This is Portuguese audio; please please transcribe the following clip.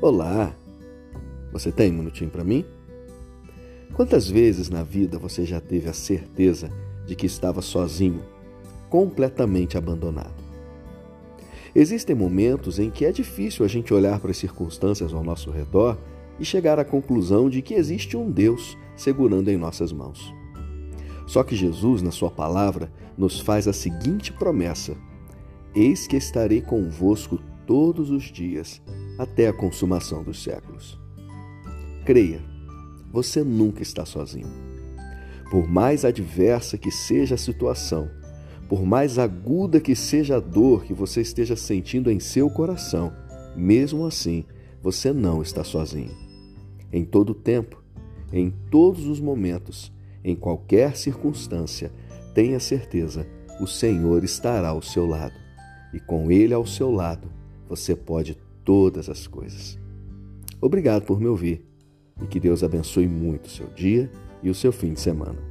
Olá! Você tem um minutinho para mim? Quantas vezes na vida você já teve a certeza de que estava sozinho, completamente abandonado? Existem momentos em que é difícil a gente olhar para as circunstâncias ao nosso redor e chegar à conclusão de que existe um Deus segurando em nossas mãos. Só que Jesus, na Sua palavra, nos faz a seguinte promessa: Eis que estarei convosco todos os dias, até a consumação dos séculos. Creia, você nunca está sozinho. Por mais adversa que seja a situação, por mais aguda que seja a dor que você esteja sentindo em seu coração, mesmo assim, você não está sozinho. Em todo tempo, em todos os momentos, em qualquer circunstância, tenha certeza, o Senhor estará ao seu lado. E com Ele ao seu lado, você pode todas as coisas. Obrigado por me ouvir e que Deus abençoe muito o seu dia e o seu fim de semana.